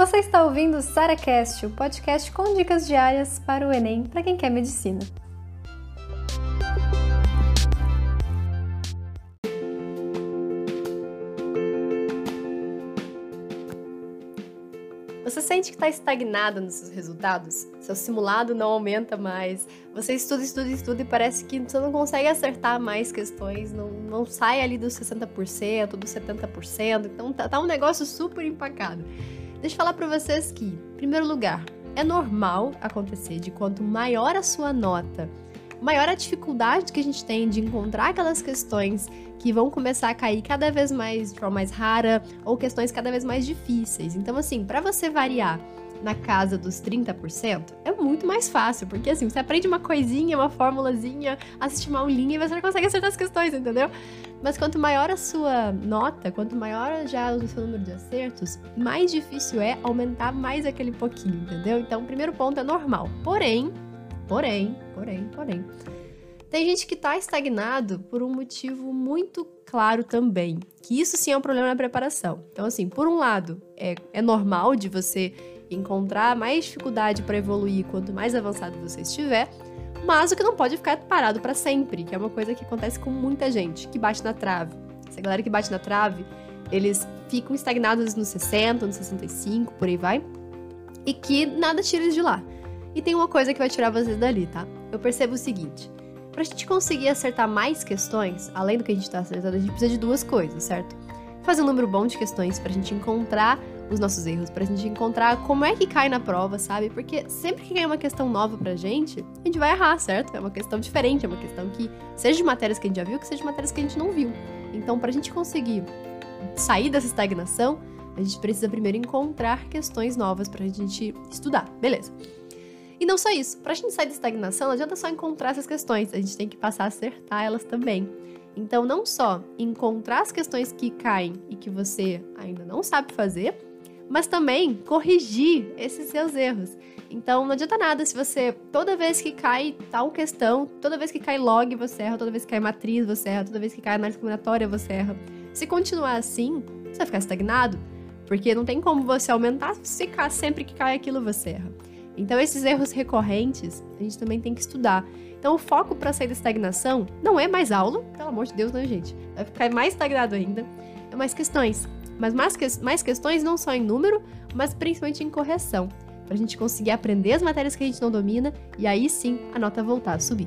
Você está ouvindo o SaraCast, o podcast com dicas diárias para o Enem para quem quer medicina. Você sente que está estagnado nos seus resultados? Seu simulado não aumenta mais. Você estuda, estuda, estuda e parece que você não consegue acertar mais questões, não, não sai ali dos 60%, dos 70%. Então tá, tá um negócio super empacado. Deixa eu falar para vocês que, em primeiro lugar, é normal acontecer de quanto maior a sua nota, maior a dificuldade que a gente tem de encontrar aquelas questões que vão começar a cair cada vez mais de forma mais rara ou questões cada vez mais difíceis. Então, assim, para você variar na casa dos 30%, é muito mais fácil, porque assim, você aprende uma coisinha, uma formulazinha, assiste uma aulinha e você já consegue acertar as questões, entendeu? Mas quanto maior a sua nota, quanto maior já o seu número de acertos, mais difícil é aumentar mais aquele pouquinho, entendeu? Então, o primeiro ponto é normal. Porém, porém, porém, porém, tem gente que tá estagnado por um motivo muito claro também, que isso sim é um problema na preparação. Então, assim, por um lado, é, é normal de você encontrar mais dificuldade para evoluir quanto mais avançado você estiver, mas o que não pode ficar parado para sempre, que é uma coisa que acontece com muita gente, que bate na trave. Essa galera que bate na trave, eles ficam estagnados nos 60, nos 65, por aí vai, e que nada tira eles de lá. E tem uma coisa que vai tirar vocês dali, tá? Eu percebo o seguinte: pra gente conseguir acertar mais questões, além do que a gente tá acertando, a gente precisa de duas coisas, certo? Fazer um número bom de questões pra gente encontrar os nossos erros, pra gente encontrar como é que cai na prova, sabe? Porque sempre que cai uma questão nova pra gente, a gente vai errar, certo? É uma questão diferente, é uma questão que, seja de matérias que a gente já viu, que seja de matérias que a gente não viu. Então, pra gente conseguir sair dessa estagnação, a gente precisa primeiro encontrar questões novas pra gente estudar, beleza? Não só isso, pra gente sair da estagnação, não adianta só encontrar essas questões, a gente tem que passar a acertar elas também. Então, não só encontrar as questões que caem e que você ainda não sabe fazer, mas também corrigir esses seus erros. Então não adianta nada se você, toda vez que cai tal questão, toda vez que cai log você erra, toda vez que cai matriz você erra, toda vez que cai análise combinatória você erra. Se continuar assim, você vai ficar estagnado, porque não tem como você aumentar se ficar sempre que cai aquilo você erra. Então esses erros recorrentes, a gente também tem que estudar. Então o foco para sair da estagnação não é mais aula, pelo amor de Deus, né, gente? Vai ficar mais estagnado ainda. É mais questões. Mas mais, que, mais questões não só em número, mas principalmente em correção, para a gente conseguir aprender as matérias que a gente não domina e aí sim a nota voltar a subir.